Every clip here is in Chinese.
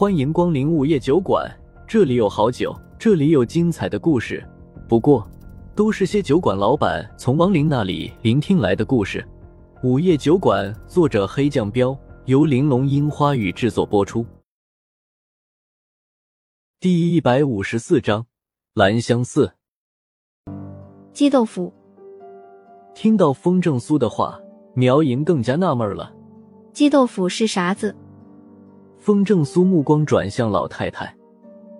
欢迎光临午夜酒馆，这里有好酒，这里有精彩的故事。不过，都是些酒馆老板从亡灵那里聆听来的故事。午夜酒馆，作者黑酱标，由玲珑樱花雨制作播出。第一百五十四章，兰香寺。鸡豆腐。听到风正苏的话，苗莹更加纳闷了。鸡豆腐是啥子？风正苏目光转向老太太。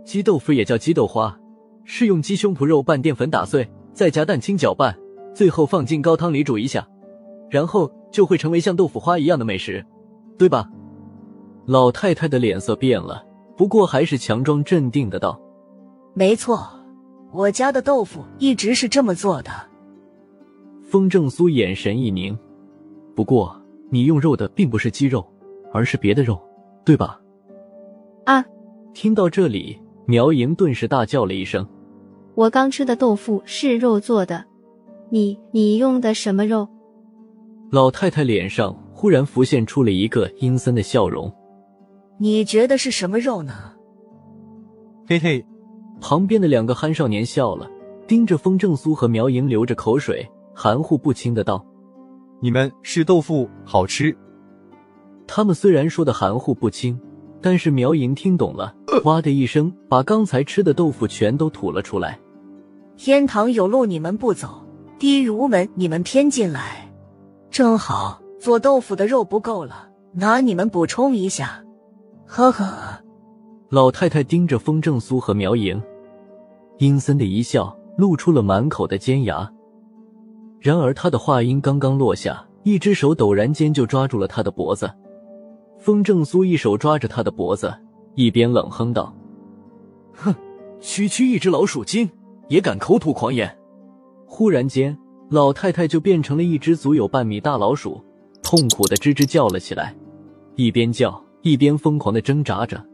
鸡豆腐也叫鸡豆花，是用鸡胸脯肉拌淀粉打碎，再加蛋清搅拌，最后放进高汤里煮一下，然后就会成为像豆腐花一样的美食，对吧？老太太的脸色变了，不过还是强装镇定的道：“没错，我家的豆腐一直是这么做的。”风正苏眼神一凝，不过你用肉的并不是鸡肉，而是别的肉，对吧？啊！听到这里，苗莹顿时大叫了一声：“我刚吃的豆腐是肉做的，你你用的什么肉？”老太太脸上忽然浮现出了一个阴森的笑容：“你觉得是什么肉呢？”嘿嘿，旁边的两个憨少年笑了，盯着风正苏和苗莹流着口水。含糊不清的道：“你们是豆腐好吃。”他们虽然说的含糊不清，但是苗莹听懂了，哇的一声把刚才吃的豆腐全都吐了出来。天堂有路你们不走，地狱无门你们偏进来，正好做豆腐的肉不够了，拿你们补充一下。呵呵。老太太盯着风正苏和苗莹，阴森的一笑，露出了满口的尖牙。然而，他的话音刚刚落下，一只手陡然间就抓住了他的脖子。风正苏一手抓着他的脖子，一边冷哼道：“哼，区区一只老鼠精也敢口吐狂言！”忽然间，老太太就变成了一只足有半米大老鼠，痛苦的吱吱叫了起来，一边叫一边疯狂的挣扎着。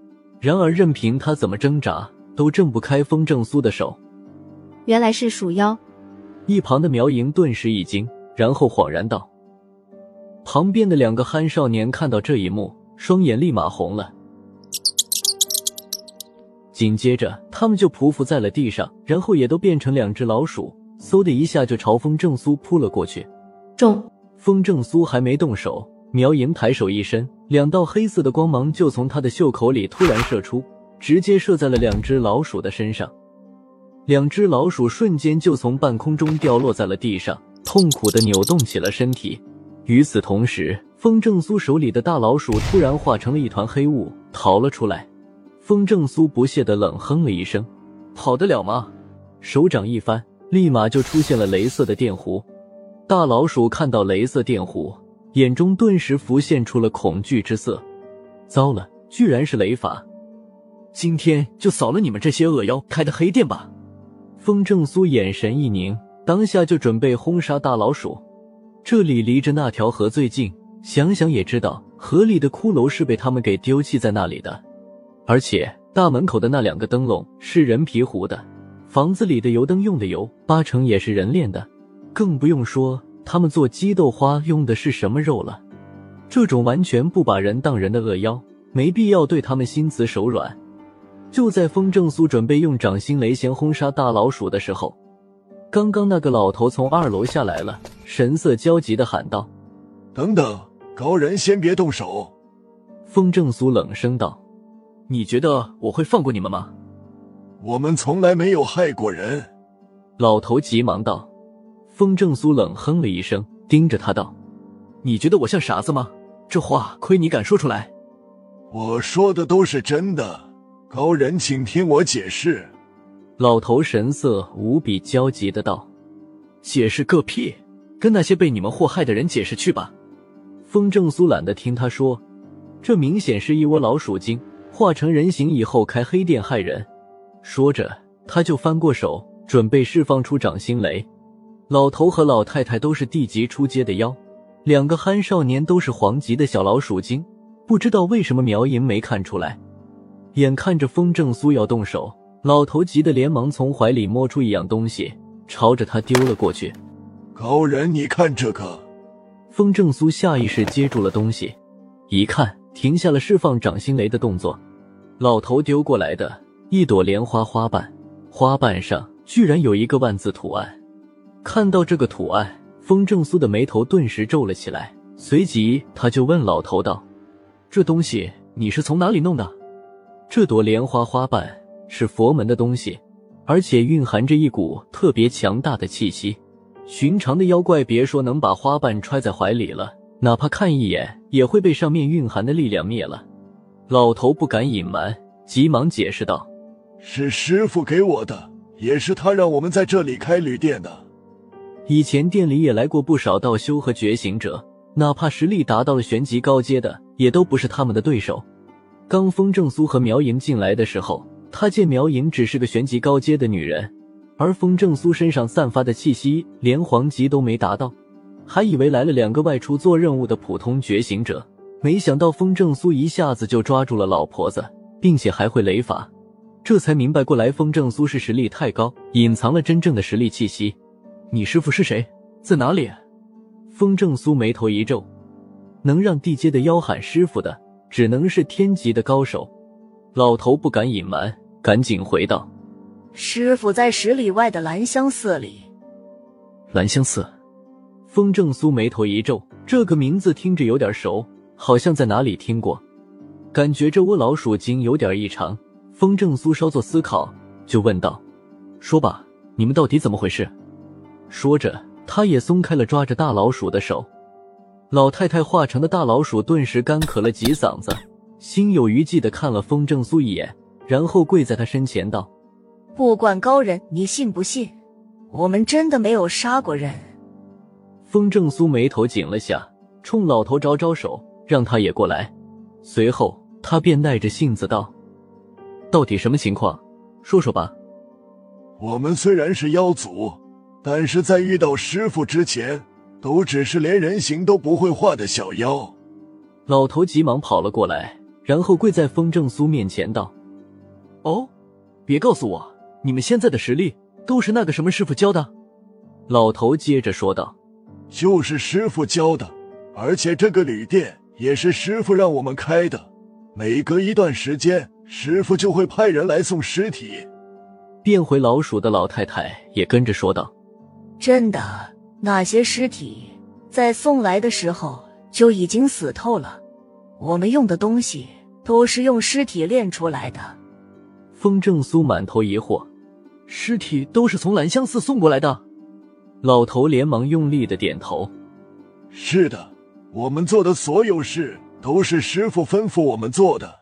然而，任凭他怎么挣扎，都挣不开风正苏的手。原来是鼠妖。一旁的苗莹顿时一惊，然后恍然道：“旁边的两个憨少年看到这一幕，双眼立马红了。紧接着，他们就匍匐在了地上，然后也都变成两只老鼠，嗖的一下就朝风正苏扑了过去。中！风正苏还没动手，苗莹抬手一伸，两道黑色的光芒就从他的袖口里突然射出，直接射在了两只老鼠的身上。两只老鼠瞬间就从半空中掉落在了地上，痛苦的扭动起了身体。与此同时，风正苏手里的大老鼠突然化成了一团黑雾，逃了出来。风正苏不屑的冷哼了一声：“跑得了吗？”手掌一翻，立马就出现了雷色的电弧。大老鼠看到雷色电弧，眼中顿时浮现出了恐惧之色。糟了，居然是雷法！今天就扫了你们这些恶妖开的黑店吧！风正苏眼神一凝，当下就准备轰杀大老鼠。这里离着那条河最近，想想也知道，河里的骷髅是被他们给丢弃在那里的。而且大门口的那两个灯笼是人皮糊的，房子里的油灯用的油八成也是人炼的，更不用说他们做鸡豆花用的是什么肉了。这种完全不把人当人的恶妖，没必要对他们心慈手软。就在风正苏准备用掌心雷先轰杀大老鼠的时候，刚刚那个老头从二楼下来了，神色焦急的喊道：“等等，高人先别动手。”风正苏冷声道：“你觉得我会放过你们吗？”“我们从来没有害过人。”老头急忙道。风正苏冷哼了一声，盯着他道：“你觉得我像傻子吗？这话亏你敢说出来。”“我说的都是真的。”高人，请听我解释。老头神色无比焦急的道：“解释个屁！跟那些被你们祸害的人解释去吧。”风正苏懒得听他说，这明显是一窝老鼠精化成人形以后开黑店害人。说着，他就翻过手，准备释放出掌心雷。老头和老太太都是地级出阶的妖，两个憨少年都是黄级的小老鼠精，不知道为什么苗银没看出来。眼看着风正苏要动手，老头急得连忙从怀里摸出一样东西，朝着他丢了过去。高人，你看这个。风正苏下意识接住了东西，一看，停下了释放掌心雷的动作。老头丢过来的一朵莲花花瓣，花瓣上居然有一个万字图案。看到这个图案，风正苏的眉头顿时皱了起来，随即他就问老头道：“这东西你是从哪里弄的？”这朵莲花花瓣是佛门的东西，而且蕴含着一股特别强大的气息。寻常的妖怪别说能把花瓣揣在怀里了，哪怕看一眼也会被上面蕴含的力量灭了。老头不敢隐瞒，急忙解释道：“是师傅给我的，也是他让我们在这里开旅店的。以前店里也来过不少道修和觉醒者，哪怕实力达到了玄级高阶的，也都不是他们的对手。刚风正苏和苗莹进来的时候，他见苗莹只是个玄级高阶的女人。”而风正苏身上散发的气息连黄级都没达到，还以为来了两个外出做任务的普通觉醒者，没想到风正苏一下子就抓住了老婆子，并且还会雷法，这才明白过来，风正苏是实力太高，隐藏了真正的实力气息。你师傅是谁，在哪里？风正苏眉头一皱，能让地阶的妖喊师傅的，只能是天级的高手。老头不敢隐瞒，赶紧回道。师傅在十里外的兰香寺里。兰香寺，风正苏眉头一皱，这个名字听着有点熟，好像在哪里听过。感觉这窝老鼠精有点异常。风正苏稍作思考，就问道：“说吧，你们到底怎么回事？”说着，他也松开了抓着大老鼠的手。老太太化成的大老鼠顿时干咳了几嗓子，心有余悸的看了风正苏一眼，然后跪在他身前道。不管高人你信不信，我们真的没有杀过人。风正苏眉头紧了下，冲老头招招手，让他也过来。随后他便耐着性子道：“到底什么情况？说说吧。”我们虽然是妖族，但是在遇到师傅之前，都只是连人形都不会画的小妖。老头急忙跑了过来，然后跪在风正苏面前道：“哦，别告诉我。”你们现在的实力都是那个什么师傅教的？老头接着说道：“就是师傅教的，而且这个旅店也是师傅让我们开的。每隔一段时间，师傅就会派人来送尸体。”变回老鼠的老太太也跟着说道：“真的，那些尸体在送来的时候就已经死透了。我们用的东西都是用尸体炼出来的。”风正苏满头疑惑。尸体都是从兰香寺送过来的，老头连忙用力的点头。是的，我们做的所有事都是师傅吩咐我们做的。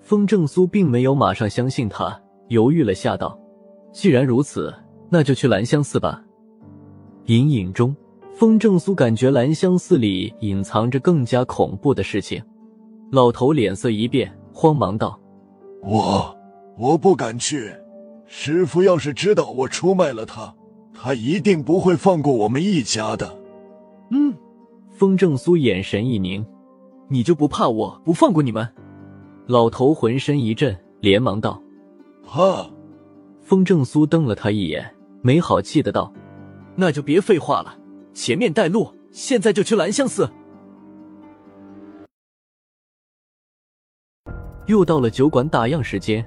风正苏并没有马上相信他，犹豫了下道：“既然如此，那就去兰香寺吧。”隐隐中，风正苏感觉兰香寺里隐藏着更加恐怖的事情。老头脸色一变，慌忙道：“我我不敢去。”师傅要是知道我出卖了他，他一定不会放过我们一家的。嗯，风正苏眼神一凝，你就不怕我不放过你们？老头浑身一震，连忙道：“怕。”风正苏瞪了他一眼，没好气的道：“那就别废话了，前面带路，现在就去兰香寺。”又到了酒馆打烊时间。